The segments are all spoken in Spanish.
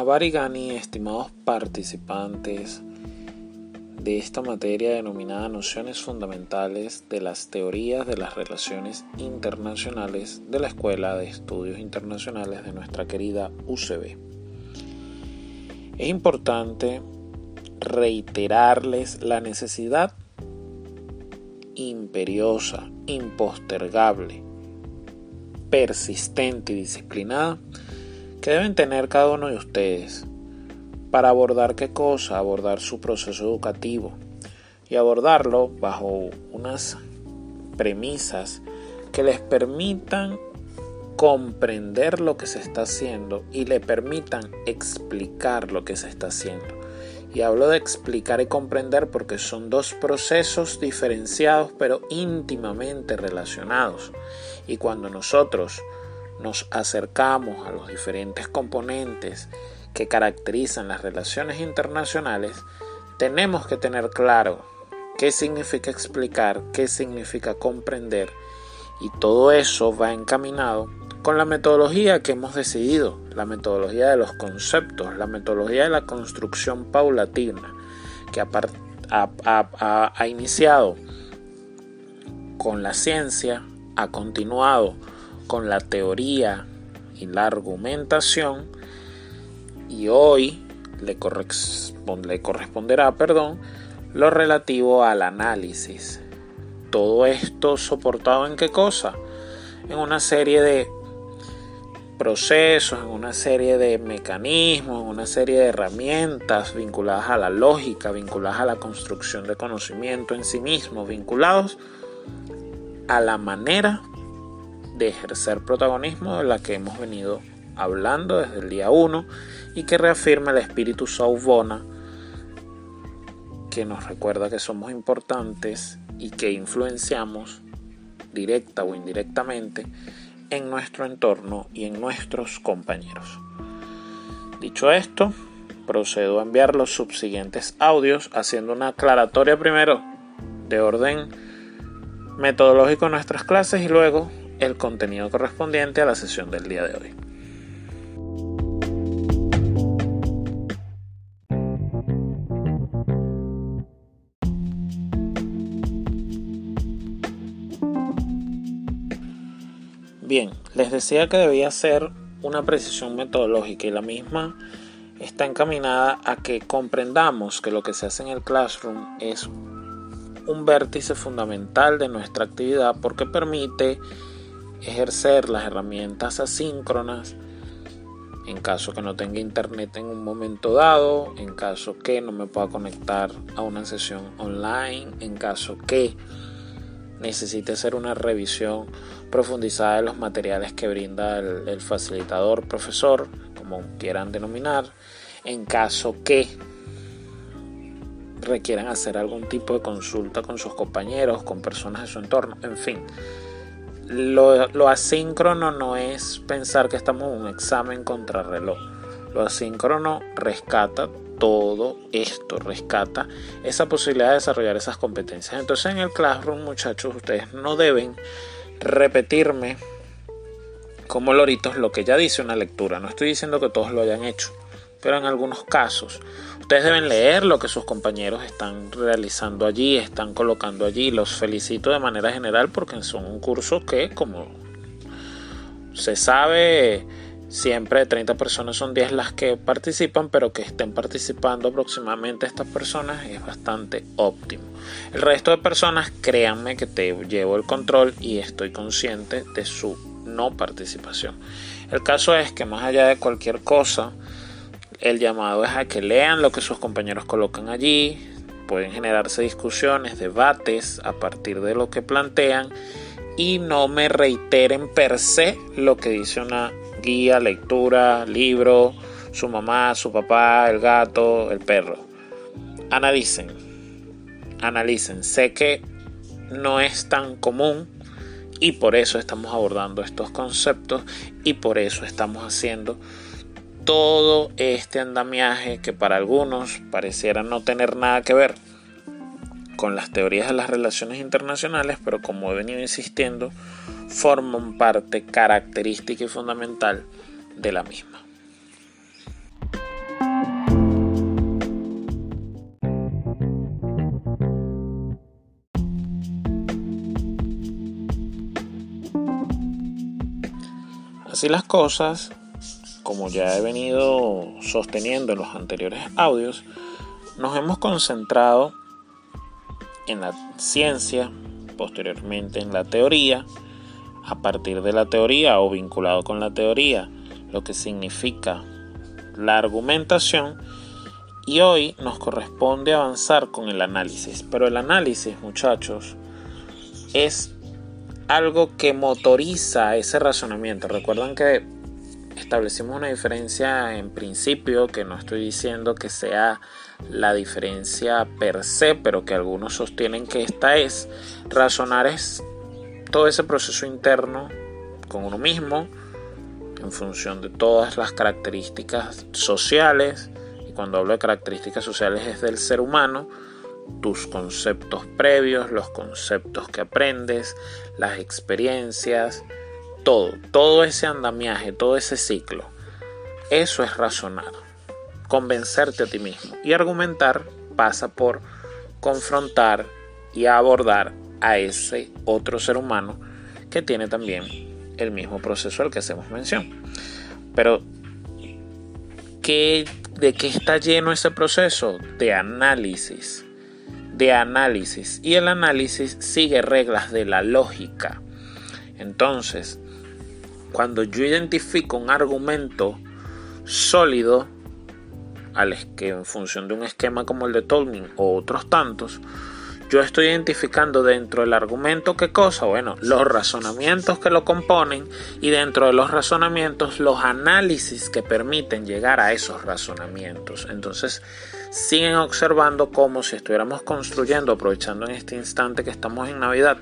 A Barigani, estimados participantes de esta materia denominada Nociones Fundamentales de las Teorías de las Relaciones Internacionales de la Escuela de Estudios Internacionales de nuestra querida UCB. Es importante reiterarles la necesidad imperiosa, impostergable, persistente y disciplinada que deben tener cada uno de ustedes para abordar qué cosa, abordar su proceso educativo y abordarlo bajo unas premisas que les permitan comprender lo que se está haciendo y le permitan explicar lo que se está haciendo. Y hablo de explicar y comprender porque son dos procesos diferenciados pero íntimamente relacionados. Y cuando nosotros nos acercamos a los diferentes componentes que caracterizan las relaciones internacionales, tenemos que tener claro qué significa explicar, qué significa comprender y todo eso va encaminado con la metodología que hemos decidido, la metodología de los conceptos, la metodología de la construcción paulatina, que ha, iniciado con la ciencia, ha continuado con la teoría y la argumentación y hoy le, corresponderá perdón, lo relativo al análisis. Todo esto soportado en qué cosa? En una serie de procesos, en una serie de mecanismos, en una serie de herramientas vinculadas a la lógica, vinculadas a la construcción de conocimiento en sí mismo, vinculados a la manera de ejercer protagonismo de la que hemos venido hablando desde el día 1 y que reafirma el espíritu Sauvona que nos recuerda que somos importantes y que influenciamos directa o indirectamente en nuestro entorno y en nuestros compañeros. Dicho esto, procedo a enviar los subsiguientes audios haciendo una aclaratoria primero de orden metodológico en nuestras clases y luego el contenido correspondiente a la sesión del día de hoy. Bien, les decía que debía ser una precisión metodológica y la misma está encaminada a que comprendamos que lo que se hace en el classroom es un vértice fundamental de nuestra actividad porque permite ejercer las herramientas asíncronas en caso que no tenga internet en un momento dado, en caso que no me pueda conectar a una sesión online, en caso que necesite hacer una revisión profundizada de los materiales que brinda el, facilitador profesor, como quieran denominar, en caso que requieran hacer algún tipo de consulta con sus compañeros, con personas de su entorno, en fin. Lo, lo asíncrono no es pensar que estamos en un examen contrarreloj. Lo asíncrono rescata todo esto rescata esa posibilidad de desarrollar esas competencias. Entonces en el classroom, muchachos, ustedes no deben repetirme como loritos lo que ya dice una lectura. No estoy diciendo que todos lo hayan hecho, pero en algunos casos ustedes deben leer lo que sus compañeros están realizando allí, están colocando allí. Los felicito de manera general porque son un curso que, como se sabe, Siempre de 30 personas son 10 las que participan, pero que estén participando aproximadamente estas personas es bastante óptimo. El resto de personas, créanme que te llevo el control y estoy consciente de su no participación. El caso es que más allá de cualquier cosa, el llamado es a que lean lo que sus compañeros colocan allí, pueden generarse discusiones, debates a partir de lo que plantean y no me reiteren per se lo que dice una guía, lectura, libro, su mamá, su papá, el gato, el perro. Analicen, analicen. Sé que no es tan común y por eso estamos abordando estos conceptos y por eso estamos haciendo todo este andamiaje que para algunos pareciera no tener nada que ver con las teorías de las relaciones internacionales, pero como he venido insistiendo, forman parte característica y fundamental de la misma. Así las cosas, como ya he venido sosteniendo en los anteriores audios, nos hemos concentrado en la ciencia, posteriormente en la teoría, a partir de la teoría o vinculado con la teoría, lo que significa la argumentación, y hoy nos corresponde avanzar con el análisis. Pero el análisis, muchachos, es algo que motoriza ese razonamiento. Recuerdan que establecimos una diferencia en principio, que no estoy diciendo que sea la diferencia per se, pero que algunos sostienen que esta es. Razonar es todo ese proceso interno con uno mismo, en función de todas las características sociales, y cuando hablo de características sociales es del ser humano, tus conceptos previos, los conceptos que aprendes, las experiencias, todo, todo ese andamiaje, todo ese ciclo. Eso es razonar, convencerte a ti mismo. Y argumentar pasa por confrontar y abordar a ese otro ser humano que tiene también el mismo proceso al que hacemos mención. Pero, ¿qué, ¿de qué está lleno ese proceso? De análisis. De análisis. Y el análisis sigue reglas de la lógica. Entonces, cuando yo identifico un argumento sólido, al en función de un esquema como el de Tolkien o otros tantos, yo estoy identificando dentro del argumento qué cosa, bueno, los razonamientos que lo componen y dentro de los razonamientos los análisis que permiten llegar a esos razonamientos. Entonces, siguen observando como si estuviéramos construyendo, aprovechando en este instante que estamos en Navidad,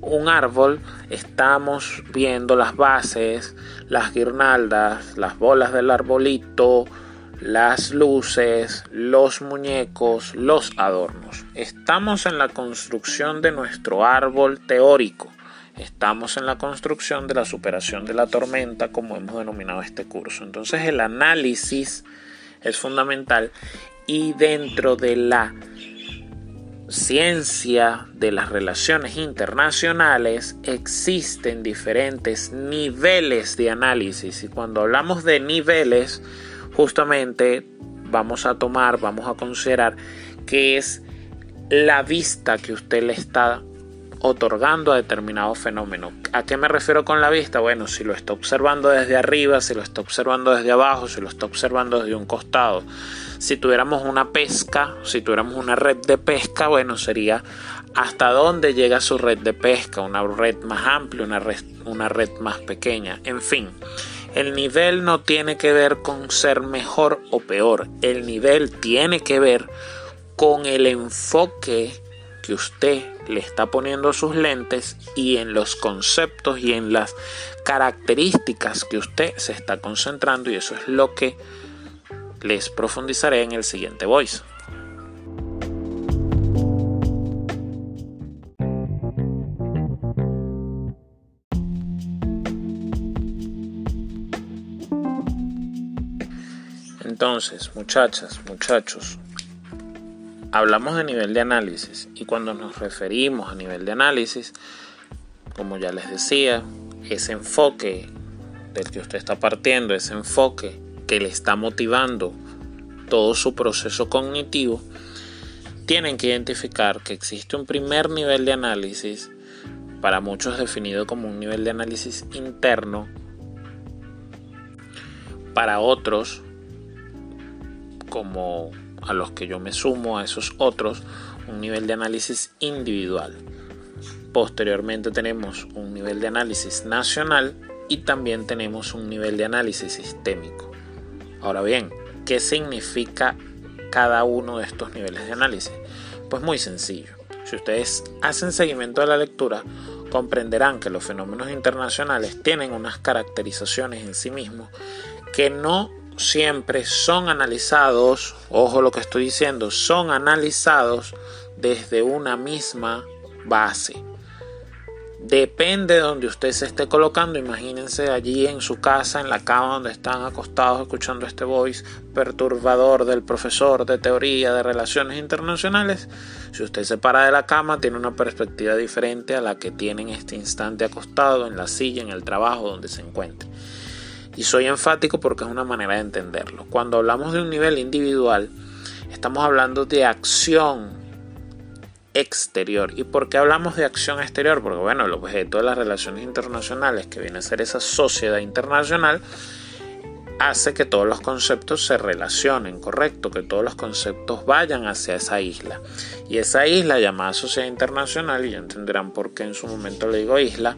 un árbol, estamos viendo las bases, las guirnaldas, las bolas del arbolito, las luces, los muñecos, los adornos. Estamos en la construcción de nuestro árbol teórico. Estamos en la construcción de la superación de la tormenta, como hemos denominado este curso. Entonces el análisis es fundamental y dentro de la ciencia de las relaciones internacionales existen diferentes niveles de análisis. Y cuando hablamos de niveles justamente vamos a tomar, vamos a considerar que es la vista que usted le está otorgando a determinado fenómeno. ¿A qué me refiero con la vista? Bueno, si lo está observando desde arriba, si lo está observando desde abajo, si lo está observando desde un costado. Si tuviéramos una pesca, si tuviéramos una red de pesca, bueno, sería hasta dónde llega su red de pesca, una red más amplia, una red, una red más pequeña, en fin. El nivel no tiene que ver con ser mejor o peor. El nivel tiene que ver con el enfoque que usted le está poniendo sus lentes y en los conceptos y en las características que usted se está concentrando y eso es lo que les profundizaré en el siguiente voice. Entonces, muchachas, muchachos, hablamos de nivel de análisis y cuando nos referimos a nivel de análisis, como ya les decía, ese enfoque del que usted está partiendo, ese enfoque que le está motivando todo su proceso cognitivo, tienen que identificar que existe un primer nivel de análisis, para muchos definido como un nivel de análisis interno, para otros como a los que yo me sumo, a esos otros, un nivel de análisis individual. Posteriormente tenemos un nivel de análisis nacional y también tenemos un nivel de análisis sistémico. Ahora bien, ¿qué significa cada uno de estos niveles de análisis? Pues muy sencillo. Si ustedes hacen seguimiento de la lectura, comprenderán que los fenómenos internacionales tienen unas caracterizaciones en sí mismos que no siempre son analizados, ojo lo que estoy diciendo, son analizados desde una misma base. Depende de donde usted se esté colocando, imagínense allí en su casa, en la cama donde están acostados escuchando este voice perturbador del profesor de teoría de relaciones internacionales. Si usted se para de la cama, tiene una perspectiva diferente a la que tiene en este instante acostado en la silla, en el trabajo donde se encuentre. Y soy enfático porque es una manera de entenderlo. Cuando hablamos de un nivel individual, estamos hablando de acción exterior. ¿Y por qué hablamos de acción exterior? Porque bueno, el objeto de las relaciones internacionales, que viene a ser esa sociedad internacional, hace que todos los conceptos se relacionen, correcto, que todos los conceptos vayan hacia esa isla. Y esa isla llamada sociedad internacional, y ya entenderán por qué en su momento le digo isla,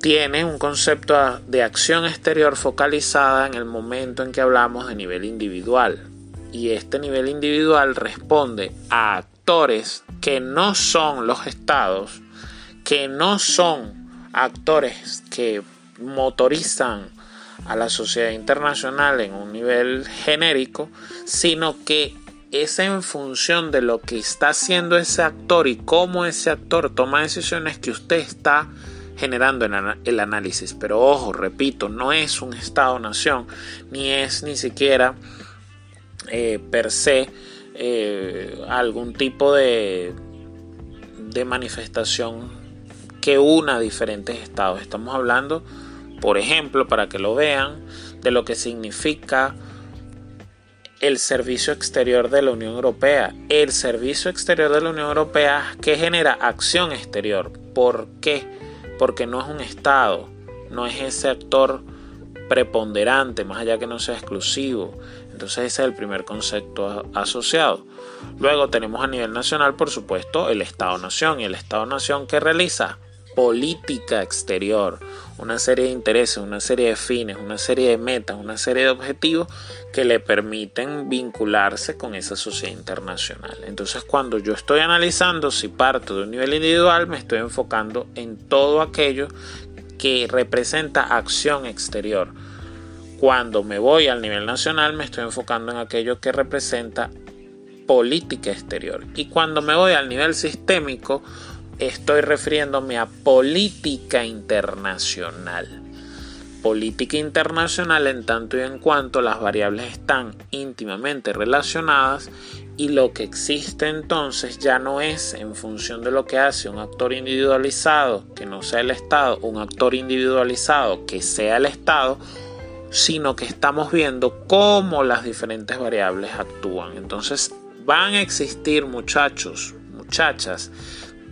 tiene un concepto de acción exterior focalizada en el momento en que hablamos de nivel individual. Y este nivel individual responde a actores que no son los estados, que no son actores que motorizan a la sociedad internacional en un nivel genérico, sino que es en función de lo que está haciendo ese actor y cómo ese actor toma decisiones que usted está generando el análisis. Pero ojo, repito, no es un Estado-nación, ni es ni siquiera eh, per se eh, algún tipo de, de manifestación que una diferentes estados. Estamos hablando por ejemplo, para que lo vean, de lo que significa el servicio exterior de la Unión Europea. El servicio exterior de la Unión Europea que genera acción exterior. ¿Por qué? Porque no es un Estado, no es ese actor preponderante, más allá que no sea exclusivo. Entonces ese es el primer concepto asociado. Luego tenemos a nivel nacional, por supuesto, el Estado-Nación. ¿Y el Estado-Nación qué realiza? Política exterior, una serie de intereses, una serie de fines, una serie de metas, una serie de objetivos que le permiten vincularse con esa sociedad internacional. Entonces cuando yo estoy analizando si parto de un nivel individual, me estoy enfocando en todo aquello que representa acción exterior. Cuando me voy al nivel nacional, me estoy enfocando en aquello que representa política exterior. Y cuando me voy al nivel sistémico, estoy refiriéndome a política internacional. Política internacional en tanto y en cuanto las variables están íntimamente relacionadas y lo que existe entonces ya no es en función de lo que hace un actor individualizado que no sea el Estado, un actor individualizado que sea el Estado, sino que estamos viendo cómo las diferentes variables actúan. Entonces van a existir muchachos, muchachas,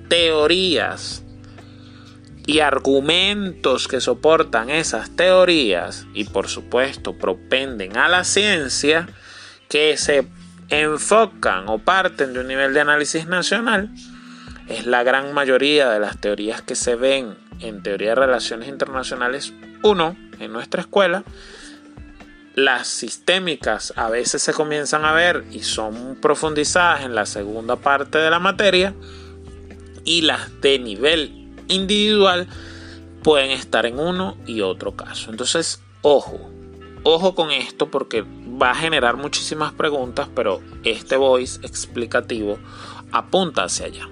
teorías y argumentos que soportan esas teorías y por supuesto propenden a la ciencia que se enfocan o parten de un nivel de análisis nacional es la gran mayoría de las teorías que se ven en teoría de relaciones internacionales 1 en nuestra escuela. Las sistémicas a veces se comienzan a ver y son profundizadas en la segunda parte de la materia y las de nivel individual pueden estar en uno y otro caso. Entonces, ojo, ojo con esto porque va a generar muchísimas preguntas, pero este voice explicativo apunta hacia allá.